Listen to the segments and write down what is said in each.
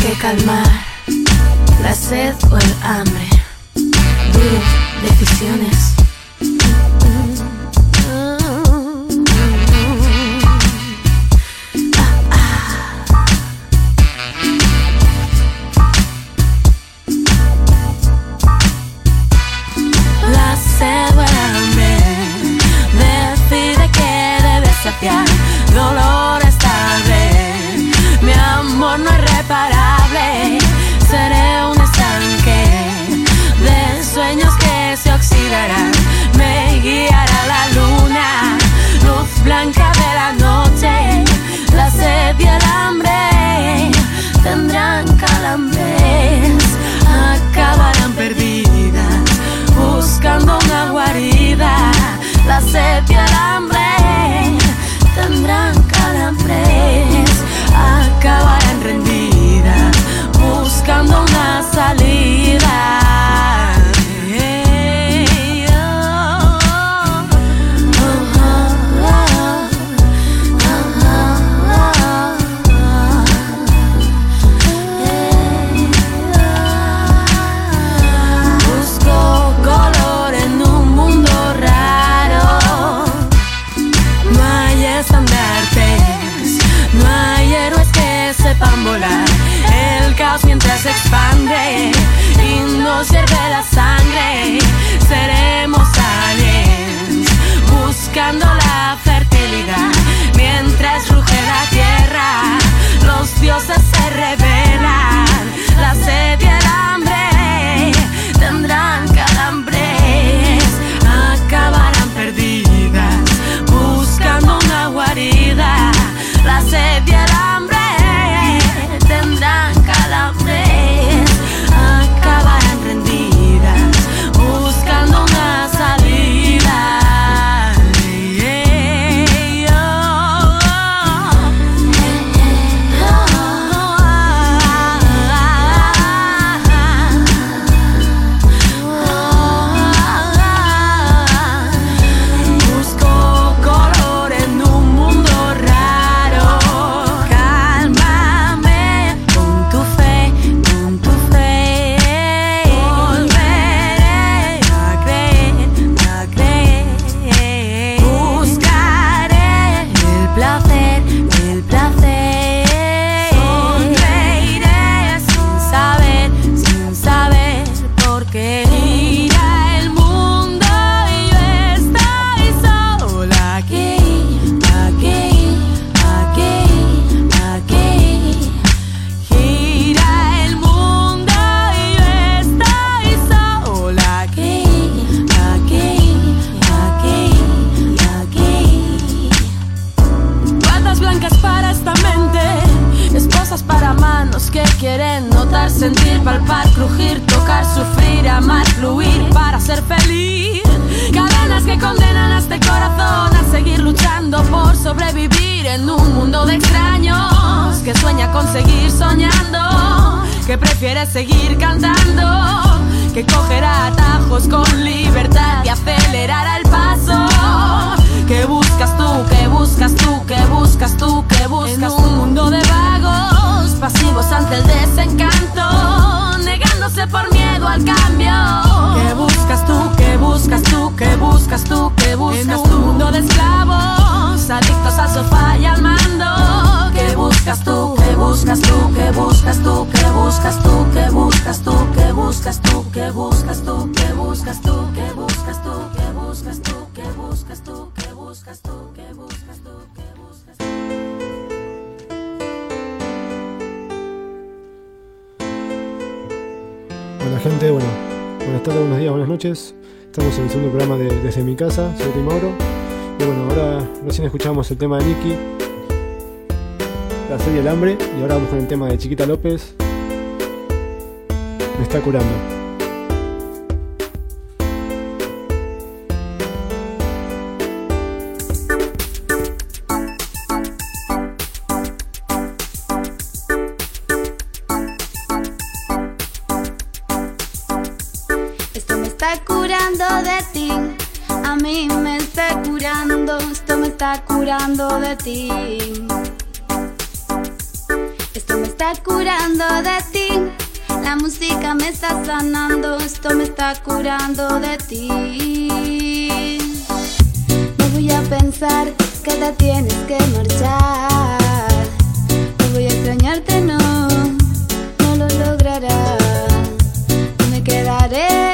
que calmar la sed o el hambre. Duro, decisiones. La sed y el hambre tendrán calambres, acabarán rendidas, buscando una salida. Seremos aliens buscando la fertilidad que prefiere seguir cantando, que cogerá atajos con libertad y acelerará el paso. Que buscas tú, que buscas tú, que buscas tú, que buscas tú? un mundo de vagos, pasivos ante el desencanto, negándose por miedo al cambio. Que buscas tú, que buscas tú, que buscas tú, que buscas tú? Un mundo de esclavos, adictos al sofá y al mando. Buscas tú, que buscas tú, que buscas tú, que buscas tú, que buscas tú, que buscas tú, que buscas tú, que buscas tú, que buscas tú, que buscas tú, que buscas tú, que buscas tú, que buscas tú, que buscas tú. Hola gente, bueno, buenas tardes, buenos días, buenas noches. Estamos en el segundo programa de Desde mi casa, soy Tim Mauro. Y bueno, ahora recién escuchamos el tema de Nicky, la serie El Hambre, y ahora vamos con el tema de Chiquita López, Me está curando. Esto me está curando de ti. Curando. De ti. La música me está sanando, esto me está curando de ti. No voy a pensar que te tienes que marchar. No voy a extrañarte, no, no lo logrará. No me quedaré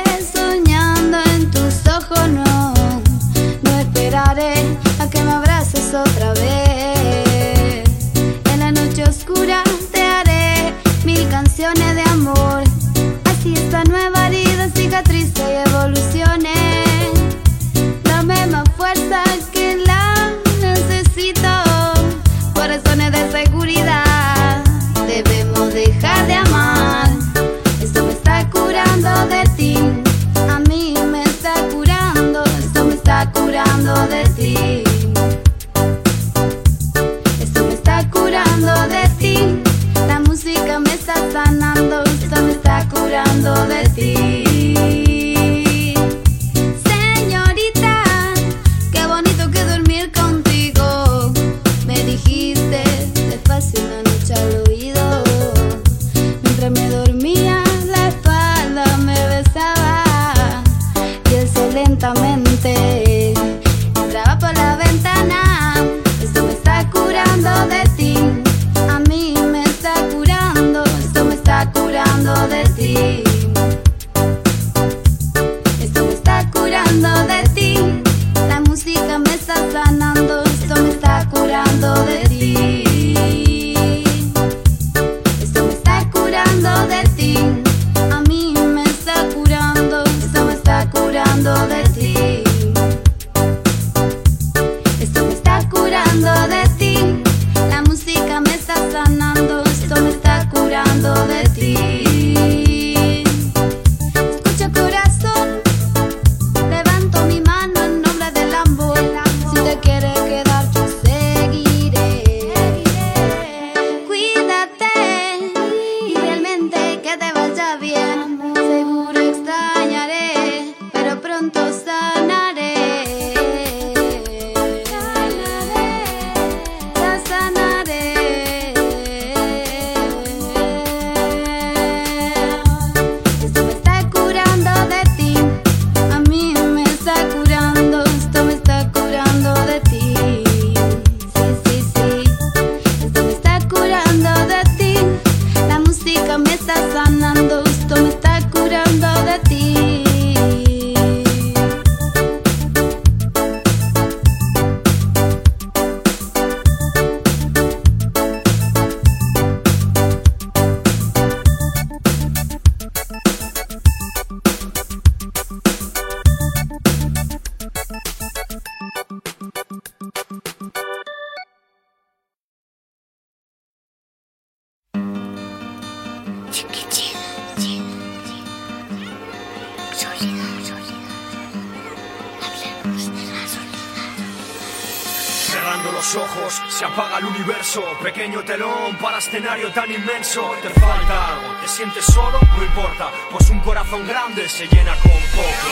escenario tan inmenso. Te falta algo, te sientes solo, no importa. Pues un corazón grande se llena con poco.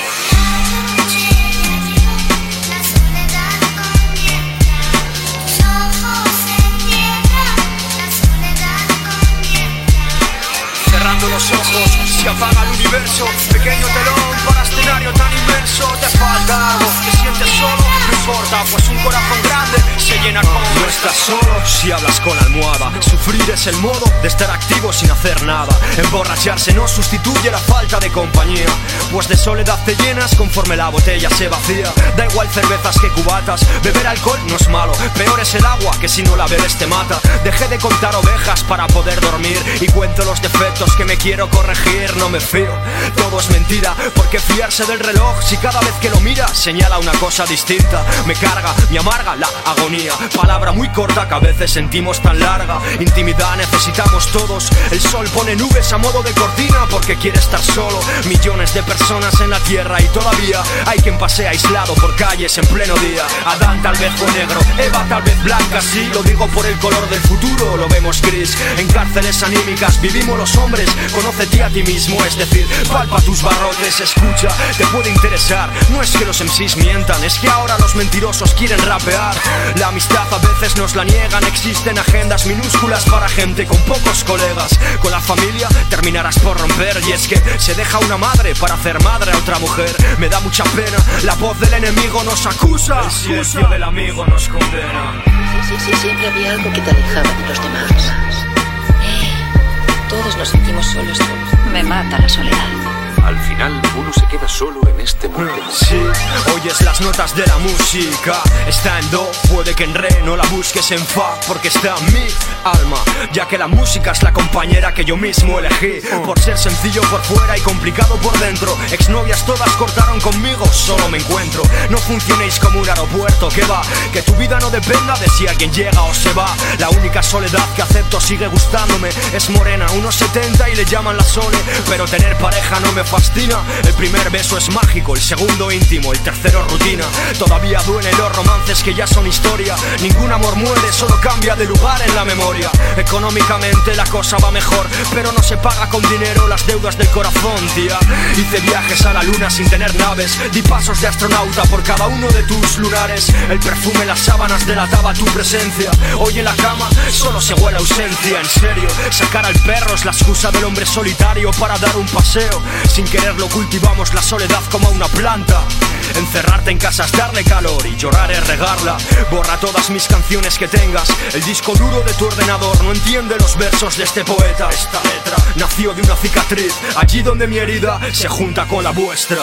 Cerrando los ojos, se apaga el universo. Pequeño telón para escenario tan inmenso. Te falta algo, te sientes solo, no importa. Pues un corazón grande se llena con No estás solo si hablas con la almohada. Sufrir es el modo de estar activo sin hacer nada. Emborracharse no sustituye la falta de compañía. Pues de soledad te llenas conforme la botella se vacía. Da igual cervezas que cubatas. Beber alcohol no es malo. Peor es el agua que si no la bebes te mata. Dejé de contar ovejas para poder dormir. Y cuento los defectos que me quiero corregir. No me fío. Todo es mentira. Porque fiarse del reloj si cada vez que lo mira señala una cosa distinta. Me carga, me amarga la agonía. Palabra muy corta que a veces sentimos tan larga. Intimidad necesitamos todos. El sol pone nubes a modo de cortina porque quiere estar solo. Millones de personas en la tierra y todavía hay quien pasea aislado por calles en pleno día. Adán tal vez fue negro, Eva tal vez blanca. Sí, lo digo por el color del futuro, lo vemos gris. En cárceles anímicas vivimos los hombres. Conócete a ti mismo, es decir, palpa tus barrotes, escucha, te puede interesar. No es que los MCs mientan, es que ahora los mentirosos quieren rapear. Amistad a veces nos la niegan, existen agendas minúsculas para gente con pocos colegas. Con la familia terminarás por romper y es que se deja una madre para hacer madre a otra mujer. Me da mucha pena, la voz del enemigo nos acusa. El silencio del amigo nos condena. Sí, sí, sí, siempre había algo que te alejaba de los demás. Eh, todos nos sentimos solos. Me mata la soledad. Al final uno se queda solo en este mundo. Sí, oyes las notas de la música. Está en do, puede que en re no la busques en fa, porque está en mi alma. Ya que la música es la compañera que yo mismo elegí. Por ser sencillo por fuera y complicado por dentro. Exnovias todas cortaron conmigo, solo me encuentro. No funcionéis como un aeropuerto, que va. Que tu vida no dependa de si alguien llega o se va. La única soledad que acepto sigue gustándome. Es morena, unos 70 y le llaman la sole. Pero tener pareja no me fascina. El primer beso es mágico, el segundo íntimo, el tercero rutina. Todavía duelen los romances que ya son historia. Ningún amor muere, solo cambia de lugar en la memoria. Económicamente la cosa va mejor, pero no se paga con dinero las deudas del corazón, tía. Hice viajes a la luna sin tener naves, di pasos de astronauta por cada uno de tus lunares. El perfume las sábanas delataba tu presencia. Hoy en la cama solo se huele ausencia, en serio. Sacar al perro es la excusa del hombre solitario para dar un paseo. Sin quererlo cultivamos la soledad como una planta. Encerrarte en casa es darle calor y llorar es regarla. Borra todas mis canciones que tengas. El disco duro de tu ordenador no entiende los versos de este poeta. Esta letra nació de una cicatriz, allí donde mi herida se junta con la vuestra.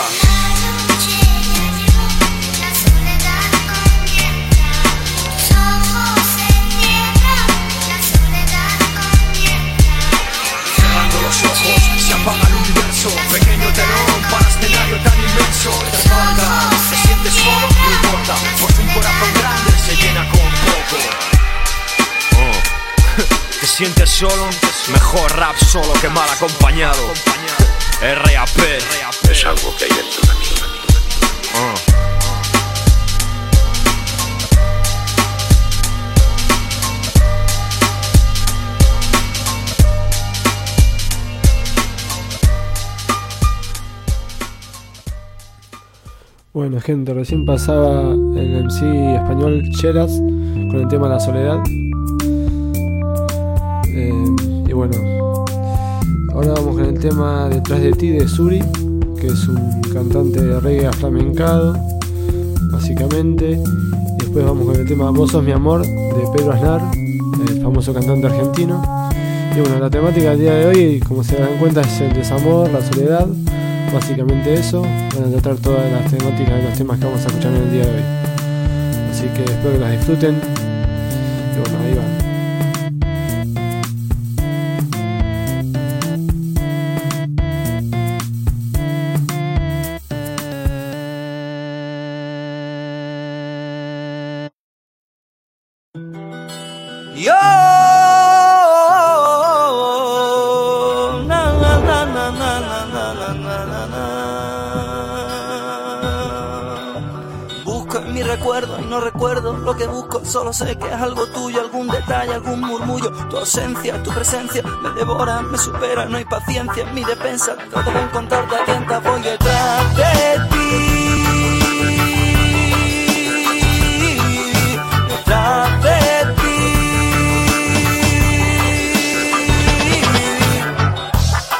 Inmenso. Te falta, te sientes solo, no importa. Porque un corazón grande se llena con poco. Oh. Te sientes solo, mejor rap solo que mal acompañado. RAP. Es algo que hay dentro de mí. Oh. Bueno, gente, recién pasaba el MC español Cheras con el tema La Soledad. Eh, y bueno, ahora vamos con el tema Detrás de ti de Suri, que es un cantante de reggae aflamencado, básicamente. Después vamos con el tema Vos sos mi amor de Pedro Aznar, el famoso cantante argentino. Y bueno, la temática del día de hoy, como se dan cuenta, es el desamor, la soledad. Básicamente eso, van a tratar todas las temáticas de los temas que vamos a escuchar en el día de hoy. Así que espero que las disfruten. Y bueno, ahí va. Solo sé que es algo tuyo, algún detalle, algún murmullo. Tu ausencia, tu presencia me devora, me supera, no hay paciencia en mi defensa. Trato de encontrarte atenta, voy detrás de ti. Detrás de ti.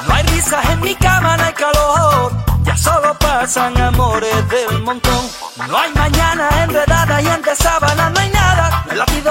No hay risas en mi cama, no hay calor. Ya solo pasan amores del montón. No hay mañana enredada y entre sábanas no hay nada.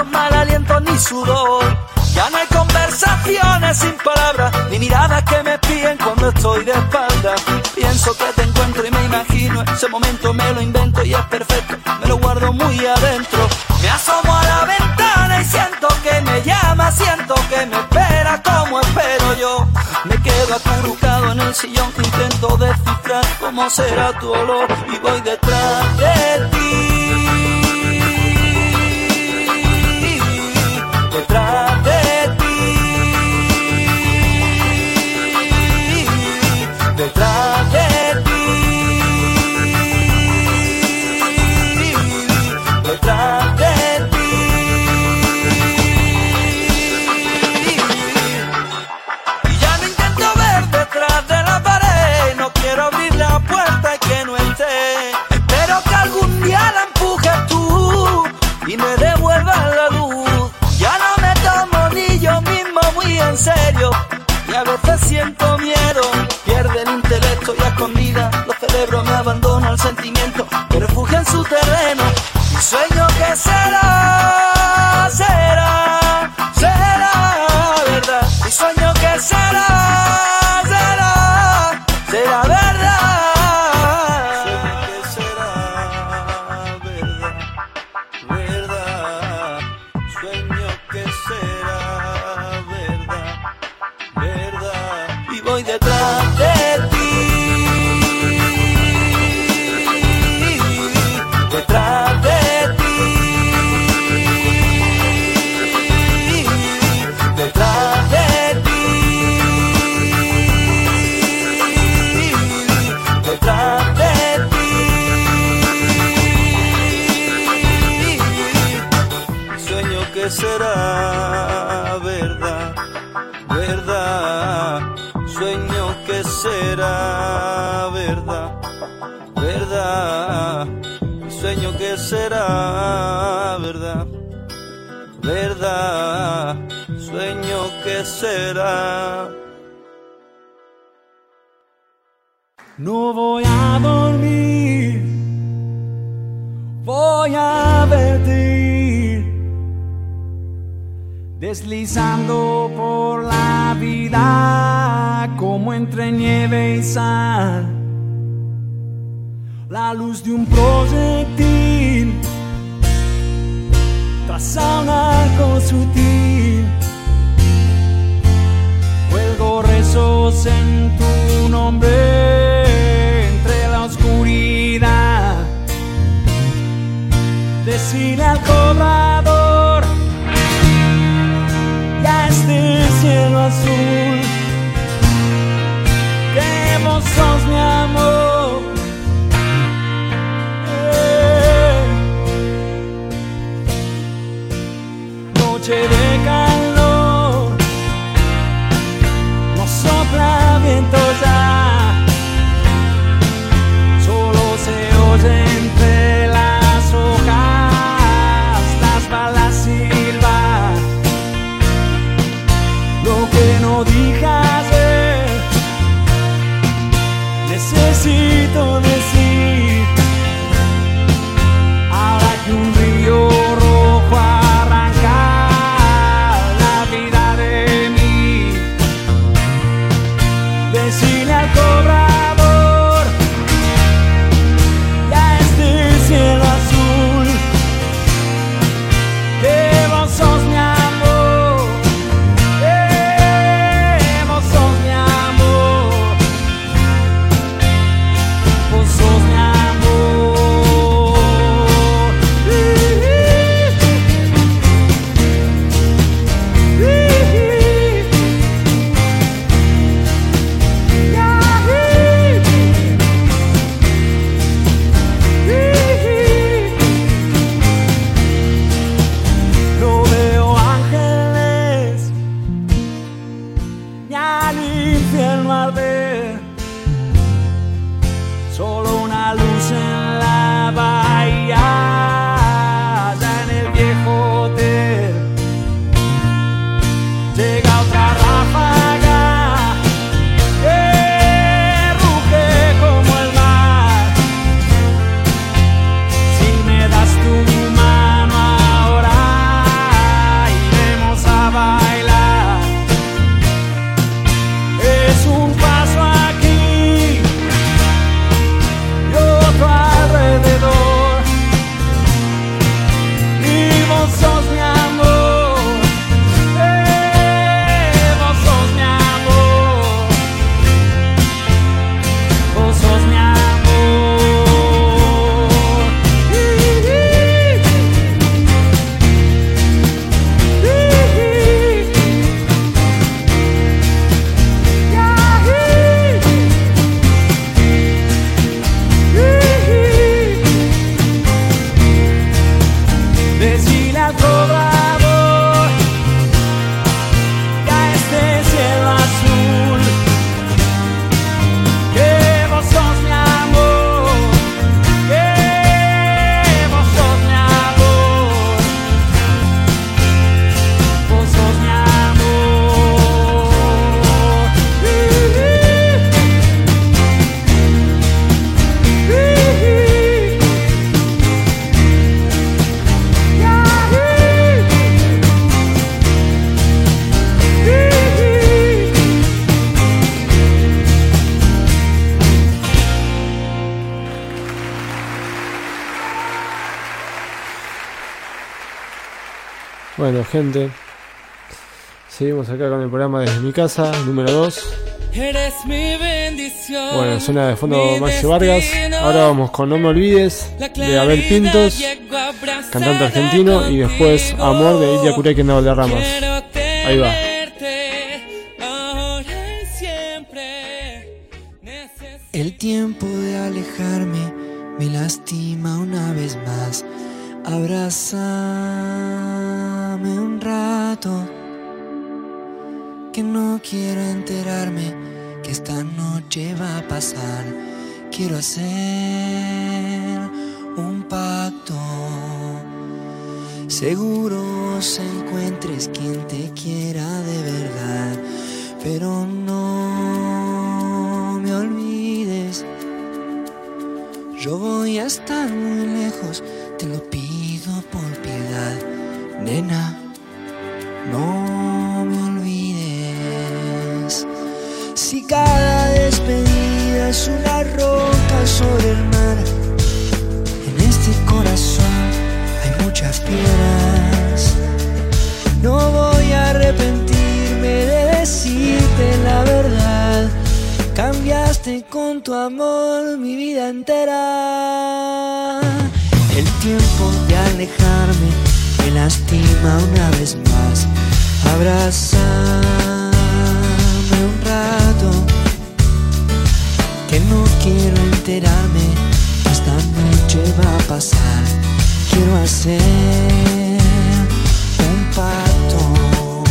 Mal aliento ni sudor. Ya no hay conversaciones sin palabras, ni miradas que me espíen cuando estoy de espalda. Pienso que te encuentro y me imagino ese momento, me lo invento y es perfecto. Me lo guardo muy adentro. Me asomo a la ventana y siento que me llama, siento que me espera como espero yo. Me quedo acurrucado en el sillón, intento descifrar cómo será tu olor y voy detrás de ti. deslizando por la vida como entre nieve y sal. La luz de un proyectil traza un arco sutil. Cuelgo rezos en tu nombre entre la oscuridad. Decirle al cobra Bueno, gente, seguimos acá con el programa desde mi casa, número 2. Eres mi bendición. Bueno, suena de fondo Maxi Vargas. Ahora vamos con No me olvides La de Abel Pintos, cantante argentino, y después. Amor de Ilia Curé que no de Ramas. Ahí va. El tiempo de alejarme me lastima una vez más. Un rato. Que no quiero enterarme que esta noche va a pasar. Quiero hacer un pacto. Seguro vos encuentres quien te quiera de verdad, pero no me olvides. Yo voy a estar muy lejos, te lo pido por piedad, nena. No me olvides. Si cada despedida es una roca sobre el mar, en este corazón hay muchas piedras. No voy a arrepentirme de decirte la verdad. Cambiaste con tu amor mi vida entera. El tiempo de alejarme me lastima una vez más. Abrázame un rato. Que no quiero enterarme que esta noche va a pasar. Quiero hacer un pacto.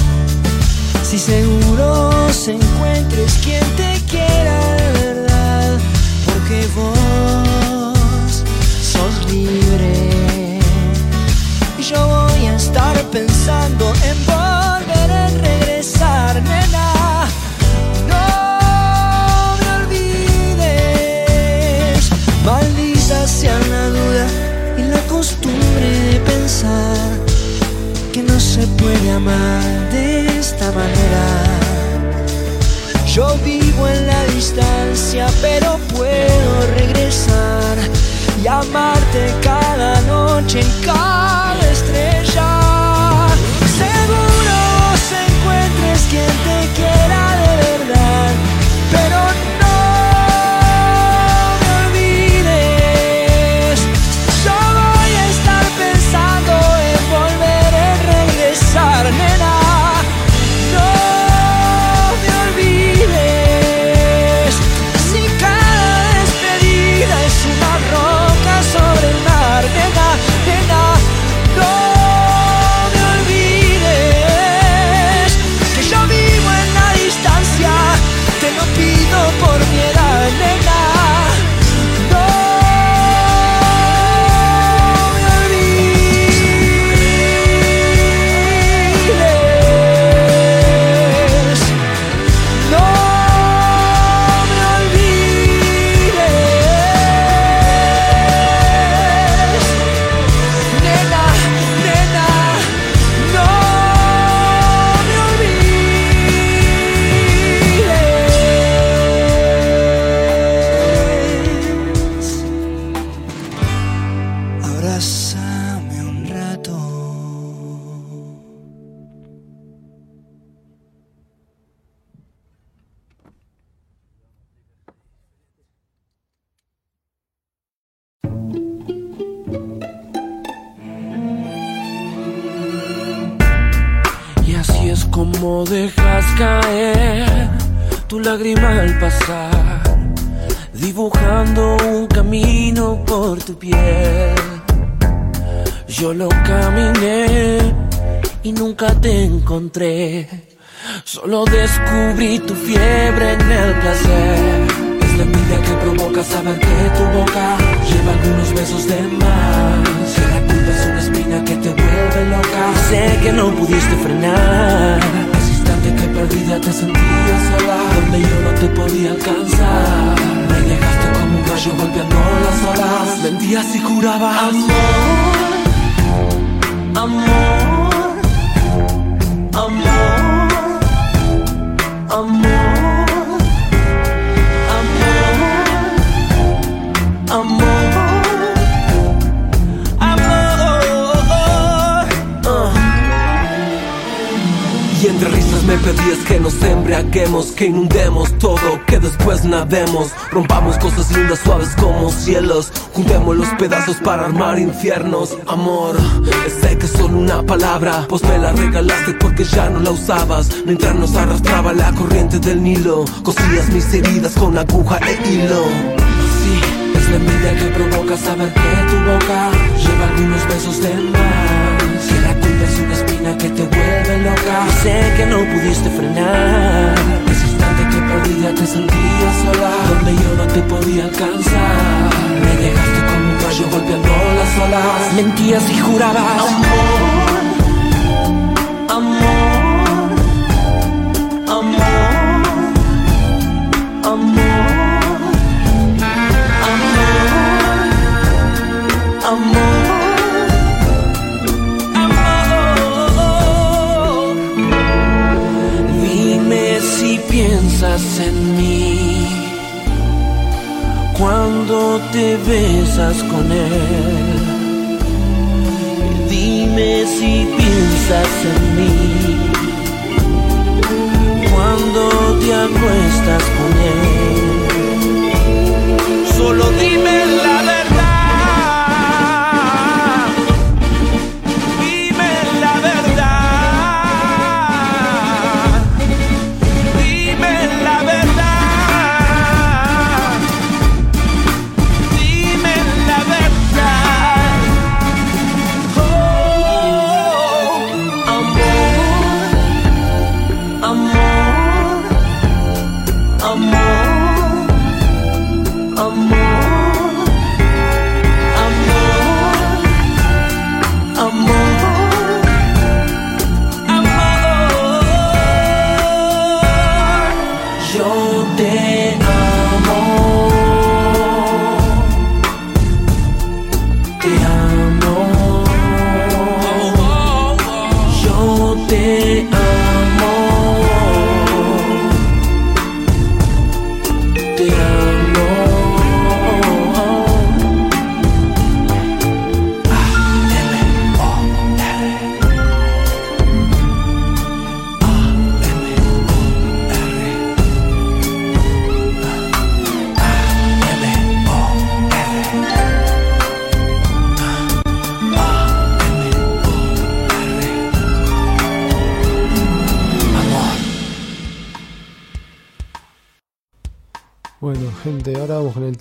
Si seguro se encuentres quien te quiera de verdad, porque vos sos libre. Y yo estar pensando en volver a regresar, nena. No me olvides, maldita sea la duda y la costumbre de pensar que no se puede amar de esta manera. Yo vivo en la distancia, pero puedo regresar y amarte cada noche en cada estrella. Quien te quiera de verdad, pero lágrima al pasar, dibujando un camino por tu piel. Yo lo caminé y nunca te encontré, solo descubrí tu fiebre en el placer. Es la envidia que provoca saber que tu boca lleva algunos besos de más. Culpa es una espina que te vuelve loca, sé que no pudiste frenar. Que perdida te sentías sola, donde yo no te podía alcanzar. Me dejaste como un rayo golpeando las olas. Mentías y jurabas amor, amor, amor. Amor, amor, amor. Saquemos, que inundemos todo, que después nademos. Rompamos cosas lindas, suaves como cielos. Juntemos los pedazos para armar infiernos. Amor, sé que es solo una palabra, pues me la regalaste porque ya no la usabas. Mientras nos arrastraba la corriente del Nilo, cosías mis heridas con aguja e hilo. Sí, es la envidia que provoca saber que tu boca lleva algunos besos de más. Que te vuelve loca. Sé que no pudiste frenar. Ese instante que perdida te sentía sola. Donde yo no te podía alcanzar. Me dejaste como un rayo golpeando las olas. Mentías y jurabas. Amor, cuando te besas con él. Dime si piensas en mí cuando te acuestas con él. Solo dime la verdad.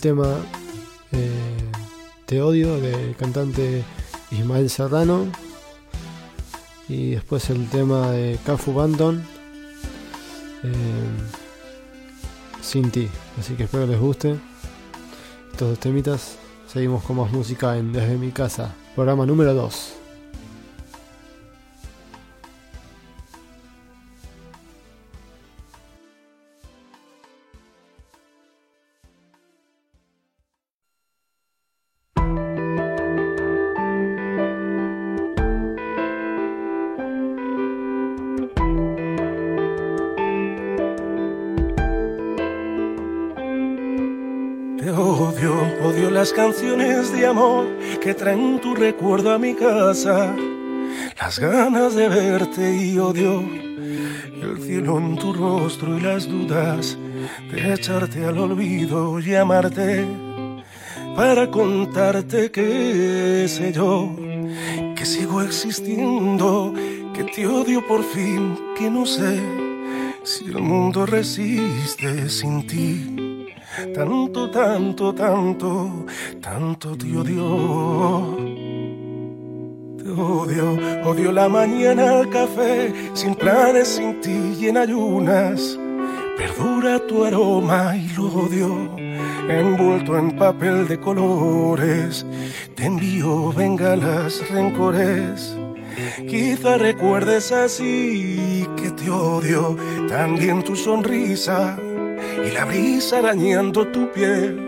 Tema eh, Te odio del cantante Ismael Serrano. Y después el tema de Cafu Banton eh, Sin ti. Así que espero les guste estos dos temitas. Seguimos con más música en Desde mi casa, programa número 2. Las canciones de amor que traen tu recuerdo a mi casa. Las ganas de verte y odio el cielo en tu rostro y las dudas de echarte al olvido y amarte para contarte que sé yo que sigo existiendo, que te odio por fin, que no sé si el mundo resiste sin ti. Tanto, tanto, tanto, tanto te odio. Te odio, odio la mañana al café, sin planes, sin ti y en ayunas. Perdura tu aroma y lo odio, envuelto en papel de colores. Te envío bengalas, rencores. Quizá recuerdes así que te odio, también tu sonrisa y la brisa arañando tu piel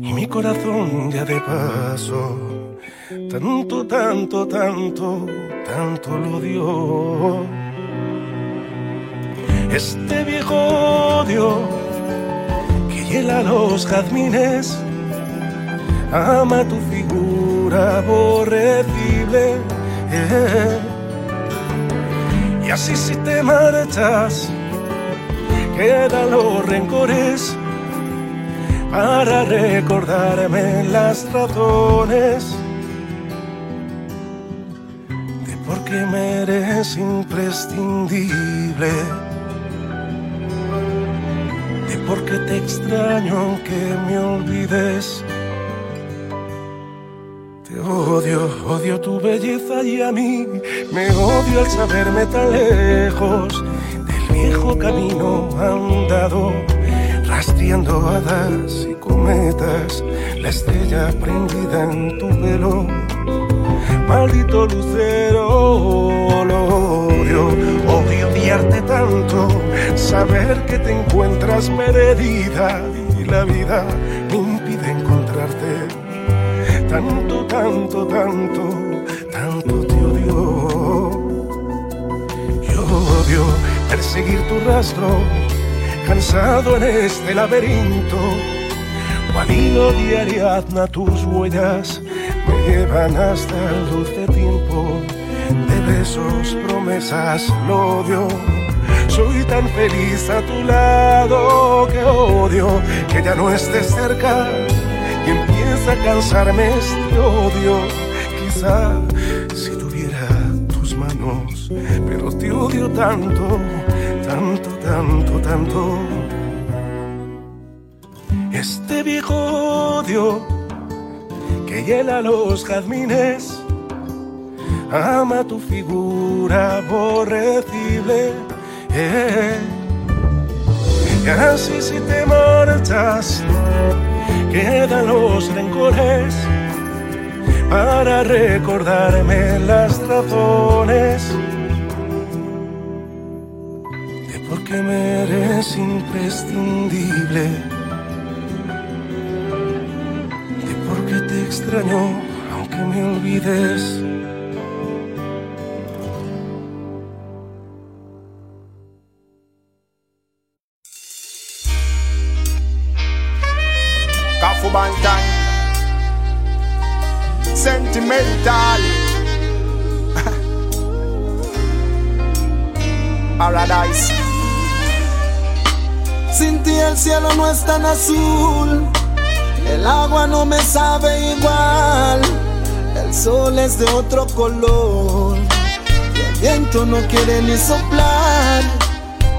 y mi corazón ya de paso tanto, tanto, tanto, tanto lo dio. Este viejo odio que hiela los jazmines ama tu figura aborrecible. Y así si te marchas quedan los rencores para recordarme las razones de por qué me eres imprescindible, de por qué te extraño aunque me olvides. Te odio, odio tu belleza y a mí me odio al saberme tan lejos viejo camino andado, rastreando hadas y cometas, la estrella prendida en tu pelo. Maldito lucero, lo odio, odio odiarte tanto, saber que te encuentras perdida y la vida me impide encontrarte tanto, tanto, tanto, tanto te odio. Yo odio perseguir tu rastro, cansado en este laberinto. Cual hilo de Ariadna tus huellas me llevan hasta el dulce tiempo de besos, promesas, lo odio. Soy tan feliz a tu lado que odio que ya no estés cerca y empieza a cansarme este odio. Quizá odio tanto, tanto, tanto, tanto. Este viejo odio que hiela los jazmines, ama tu figura aborrecible. eh. Y así si te marchas, quedan los rencores para recordarme las razones imprescindible, de por qué te extraño aunque me olvides. Sentimental. Paradise ti el cielo no es tan azul, el agua no me sabe igual, el sol es de otro color, y el viento no quiere ni soplar.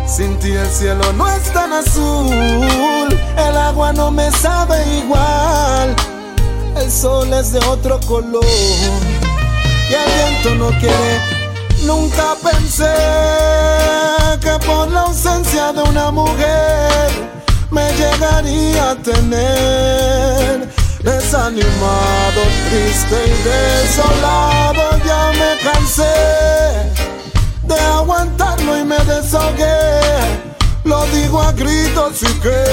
Sin ti el cielo no es tan azul, el agua no me sabe igual, el sol es de otro color, y el viento no quiere Nunca pensé que por la ausencia de una mujer me llegaría a tener desanimado, triste y desolado. Ya me cansé de aguantarlo y me desahogué. Lo digo a gritos y que,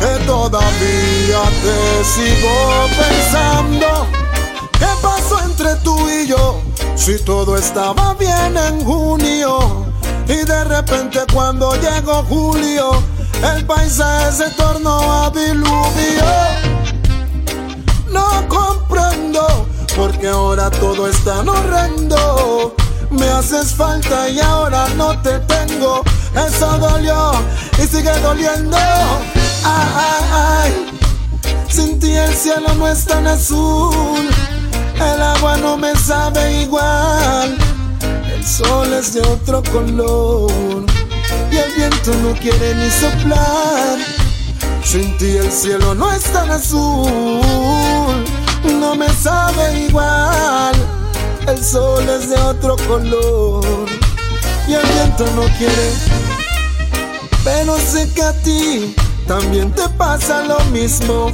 que todavía te sigo pensando. ¿Qué pasó entre tú y yo? Si todo estaba bien en junio y de repente cuando llegó julio el paisaje se tornó a diluvio. No comprendo porque ahora todo es tan horrendo. Me haces falta y ahora no te tengo. Eso dolió y sigue doliendo. Ay, ay, ay. Sin ti el cielo no es tan azul. El agua no me sabe igual. El sol es de otro color. Y el viento no quiere ni soplar. Sin ti el cielo no es tan azul. No me sabe igual. El sol es de otro color. Y el viento no quiere. Pero sé que a ti también te pasa lo mismo.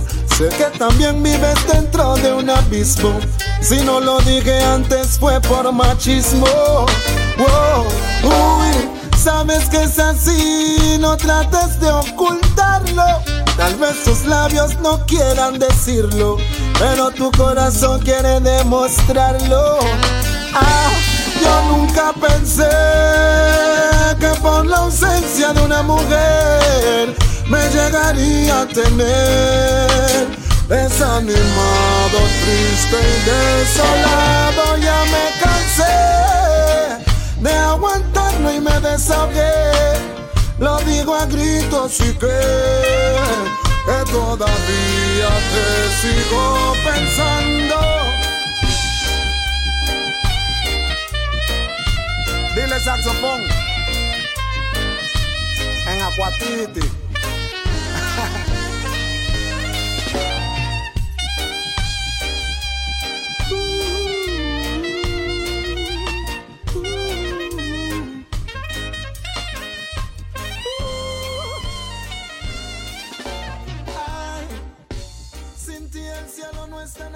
Que también vives dentro de un abismo. Si no lo dije antes fue por machismo. Wow, uy, sabes que es así, no trates de ocultarlo. Tal vez tus labios no quieran decirlo, pero tu corazón quiere demostrarlo. Ah, yo nunca pensé que por la ausencia de una mujer me llegaría a tener. Desanimado, triste y desolado, ya me cansé de aguantarlo y me desahogué. Lo digo a gritos y que, que todavía te sigo pensando. Dile saxofón en Acuatiti.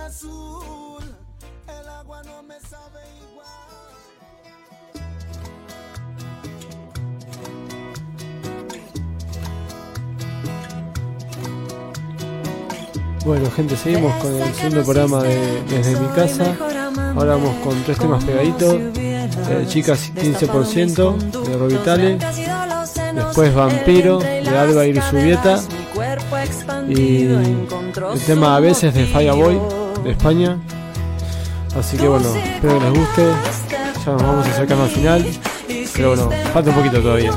el agua no me sabe igual. Bueno, gente, seguimos con el segundo programa de Desde mi casa. Ahora vamos con tres temas pegaditos. Eh, chicas 15% de Robitale. Después Vampiro de Alba Irsubieta. Y el tema a veces de Fireboy. España. Así que bueno, espero que les guste. Ya nos vamos a acercando al final. Pero bueno, falta un poquito todavía.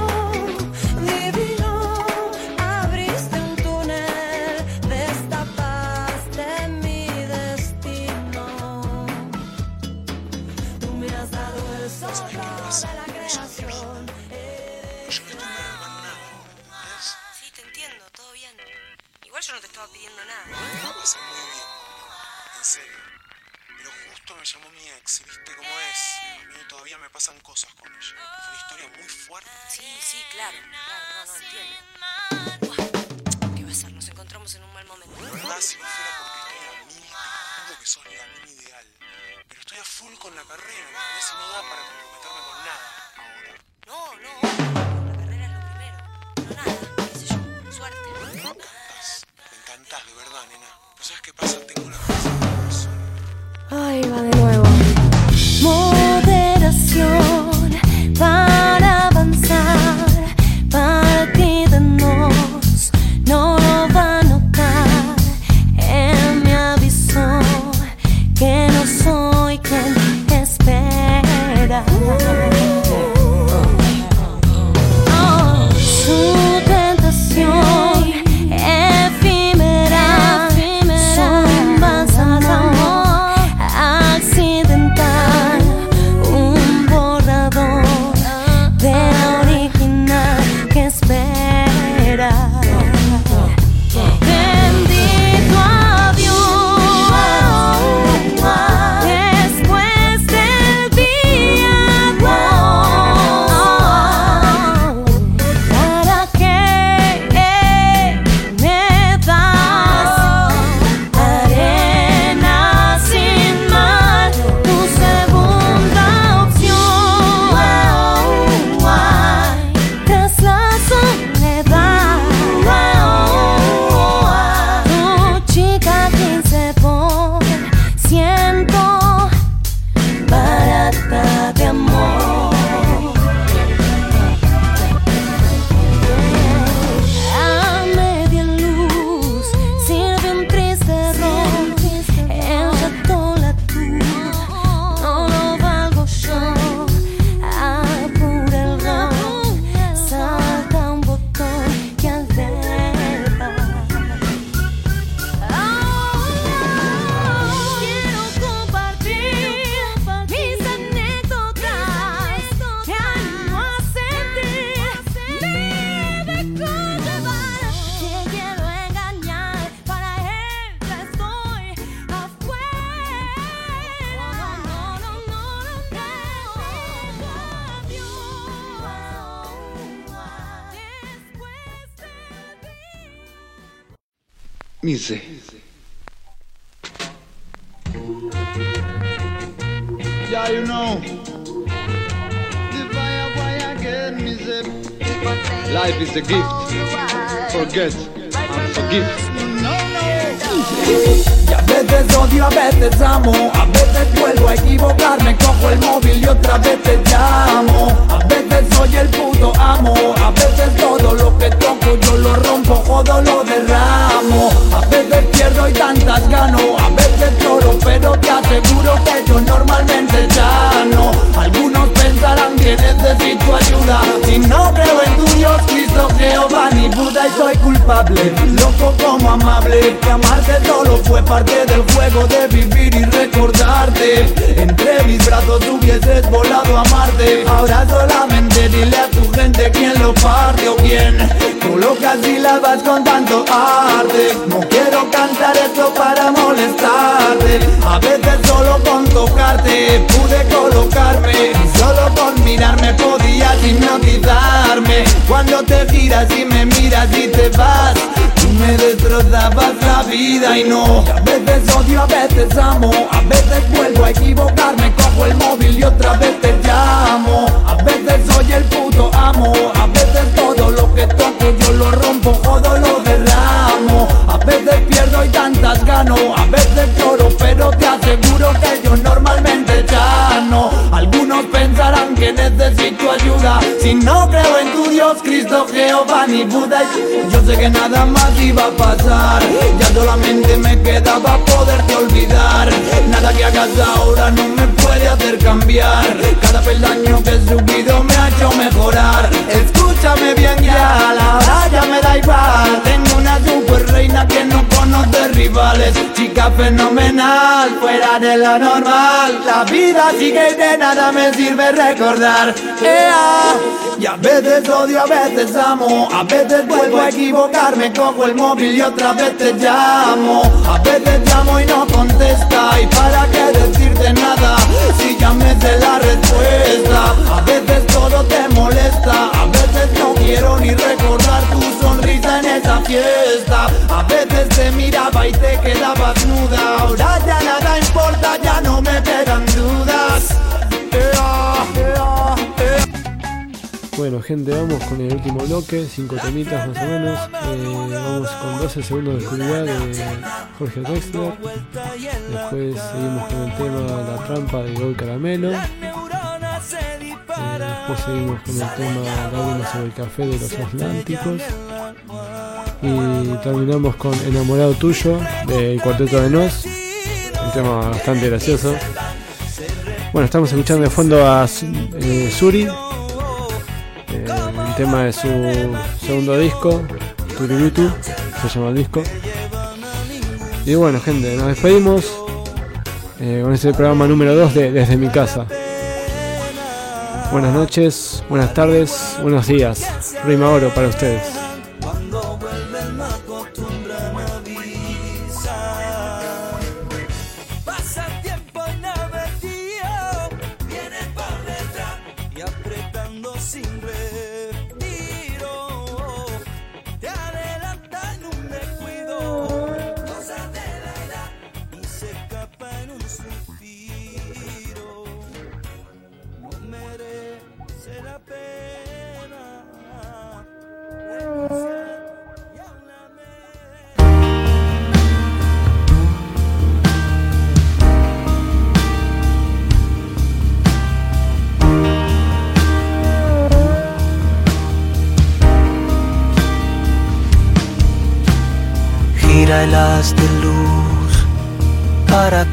Culpable Loco como amable Que amarte solo fue parte del juego de vivir y recordarte. Entre mis brazos hubieses volado a Marte. Ahora solamente dile a tu gente quién lo parte o quién Colocas sílabas con tanto arte. No quiero cantar esto para molestarte. A veces solo con tocarte pude colocarme. Y solo con mirarme podías hipnotizarme. Cuando te giras y me miras y te me destrozabas la vida y no. A veces odio, a veces amo. A veces vuelvo a equivocarme Cojo el móvil y otra vez te llamo. A veces soy el puto amo. A veces todo lo que toco yo lo rompo Jodo lo derramo. A veces pierdo y tantas gano. A veces lloro pero te aseguro que yo normalmente ya no que necesito ayuda. Si no creo en tu Dios, Cristo, Jehová ni Buda. Yo sé que nada más iba a pasar. Ya solamente me quedaba poderte olvidar. Nada que hagas ahora no me puede hacer cambiar. Cada peldaño que he subido me ha hecho mejorar. Escúchame bien ya, la hora ya me da igual. Tengo una super reina que no conoce rivales. Chica fenomenal, fuera de lo normal. La vida sigue y de nada me sirve recordar Ea. Y a veces odio, a veces amo. A veces vuelvo a equivocarme Cojo el móvil y otra vez te llamo. A veces llamo y no contesta. Y para qué decirte nada Si ya me sé la respuesta A veces todo te molesta. A veces no quiero ni recordar tu sonrisa en esa fiesta. A veces te miraba y te quedabas nuda. Ahora ya nada importa, ya no Gente, vamos con el último bloque, cinco temitas más o menos. Eh, vamos con 12 segundos de oscuridad de Jorge Drexler. Después seguimos con el tema La trampa de Gol Caramelo. Eh, después seguimos con el tema Lágrimas sobre el café de los Atlánticos. Y terminamos con Enamorado Tuyo del Cuarteto de Nos. Un tema bastante gracioso. Bueno, estamos escuchando de fondo a eh, Suri, tema de su segundo disco, Turirutu, se llama el disco. Y bueno, gente, nos despedimos eh, con este programa número 2 de Desde mi casa. Buenas noches, buenas tardes, buenos días. Rima oro para ustedes.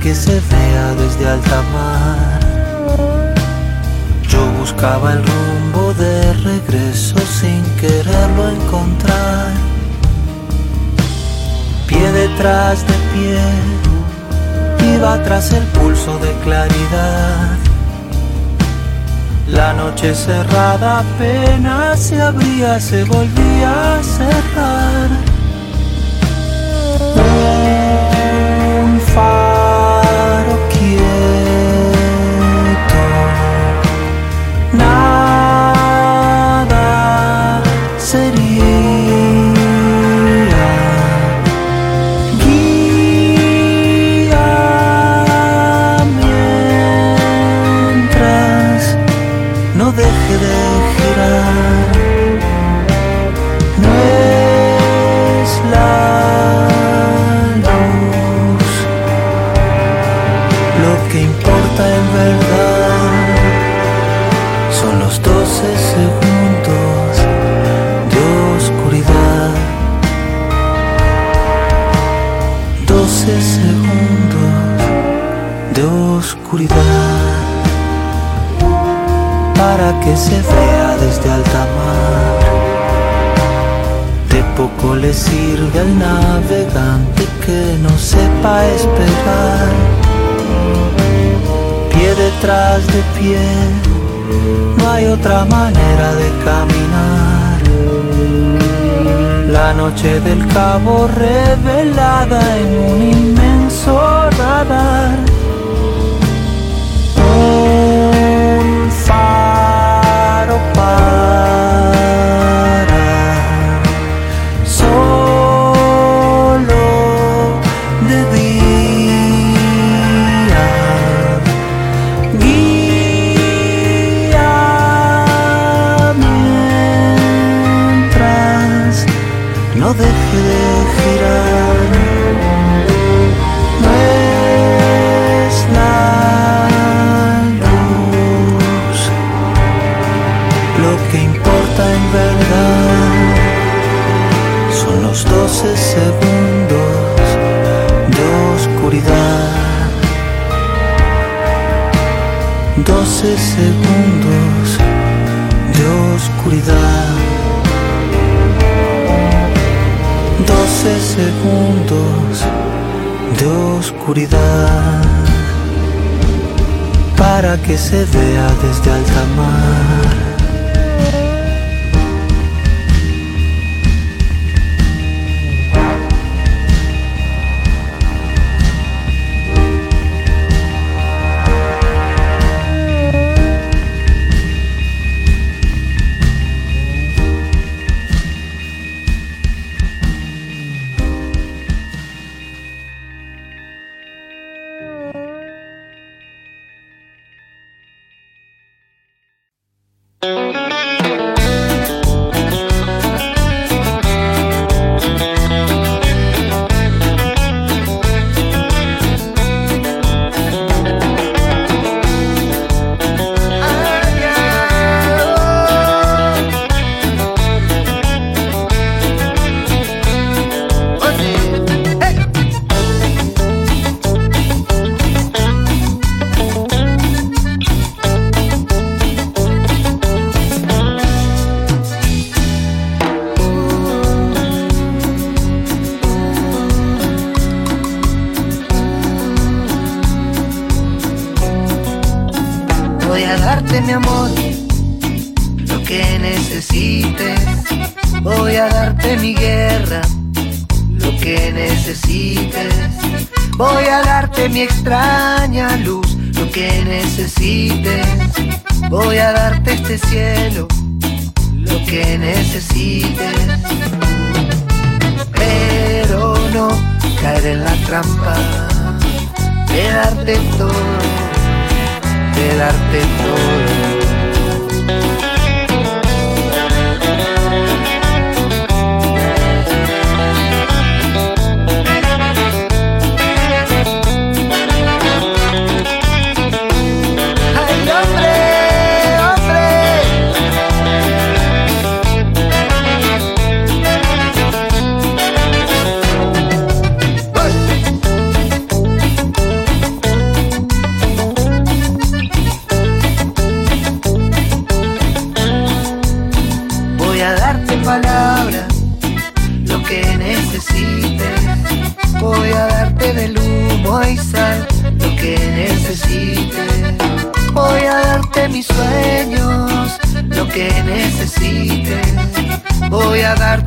Que se vea desde alta mar. Yo buscaba el rumbo de regreso sin quererlo encontrar. Pie detrás de pie, iba tras el pulso de claridad. La noche cerrada apenas se abría, se volvía a cerrar. Le sirve al navegante que no sepa esperar. Pie detrás de pie, no hay otra manera de caminar. La noche del cabo revelada en un inmenso radar. Mi amor, lo que necesites. Voy a darte mi guerra, lo que necesites. Voy a darte mi extraña luz, lo que necesites. Voy a darte este cielo, lo que necesites. Pero no caer en la trampa de darte todo de darte todo.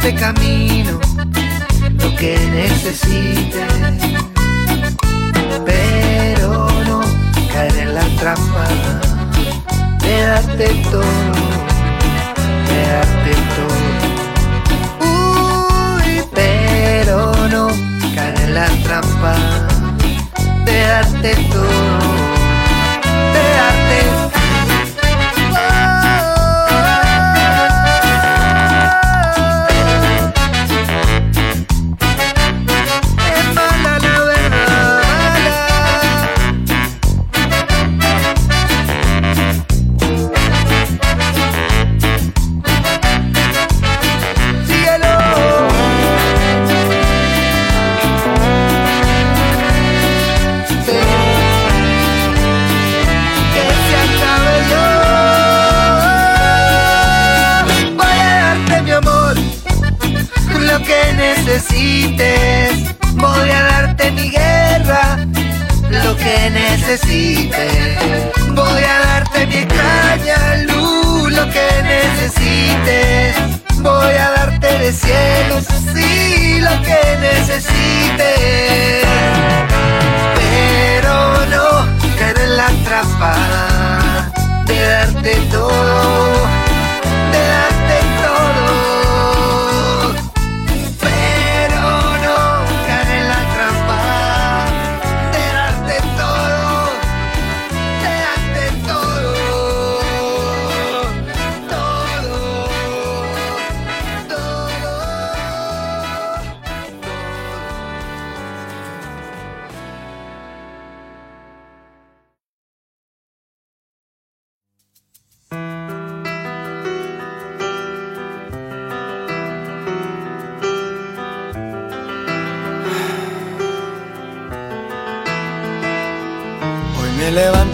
Darte camino, lo que necesites. Pero no caer en la trampa darte todo darte todo. Uy, pero no caer en la trampa darte todo,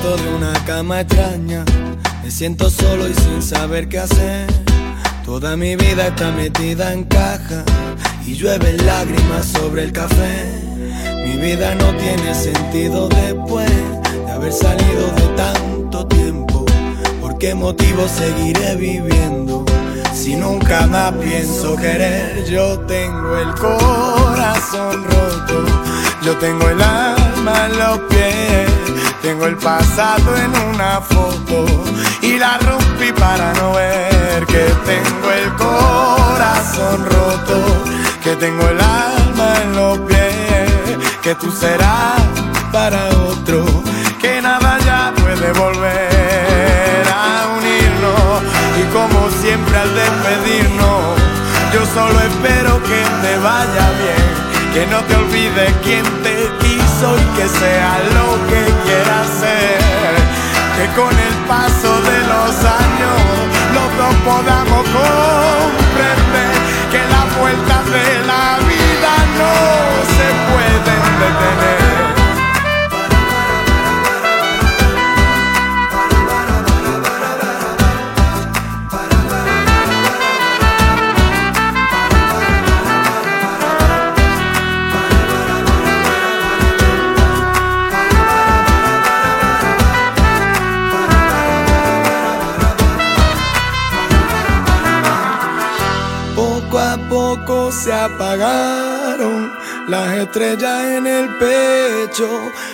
de una cama extraña, me siento solo y sin saber qué hacer. Toda mi vida está metida en caja y llueven lágrimas sobre el café. Mi vida no tiene sentido después de haber salido de tanto tiempo. ¿Por qué motivo seguiré viviendo? Si nunca más pienso querer, yo tengo el corazón roto, yo tengo el alma en los pies, tengo el pasado en una foto y la rompí para no ver que tengo el corazón roto, que tengo el alma en los pies, que tú serás para otro, que nada ya puede volver a unirnos y como siempre al despedirnos, yo solo espero que te vaya bien. Que no te olvides quién te quiso y que sea lo que quieras ser. Que con el paso de los años los dos podamos comprender que las vueltas de la vida no se pueden detener. Poco se apagaron. Las estrellas en el pecho,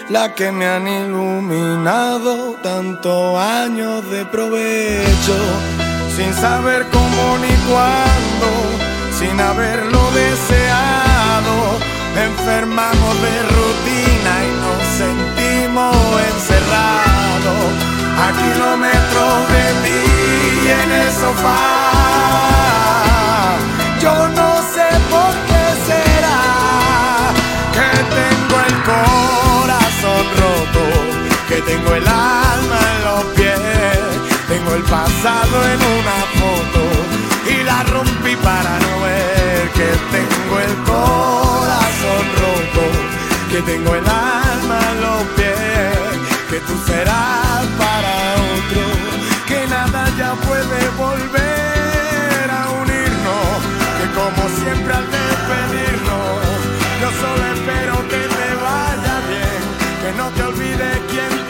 las que me han iluminado tantos años de provecho, sin saber cómo ni cuándo, sin haberlo deseado, enfermamos de rutina y nos sentimos encerrados. A kilómetros de ti en el sofá. Tengo el alma en los pies, tengo el pasado en una foto y la rompí para no ver que tengo el corazón roto, que tengo el alma en los pies, que tú serás para otro, que nada ya puede volver a unirnos, que como siempre al despedirnos, yo solo espero que te vaya bien, que no te olvides quién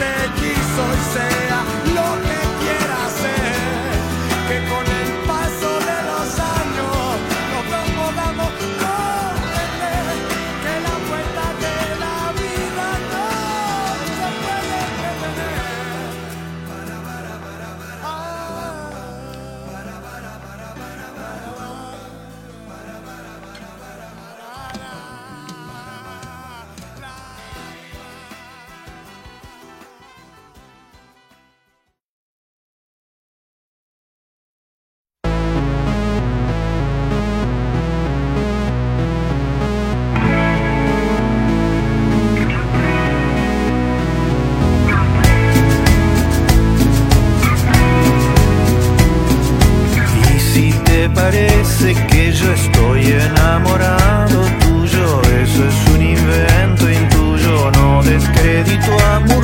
crédito a